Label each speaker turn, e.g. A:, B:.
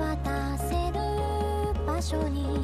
A: 渡せる場所に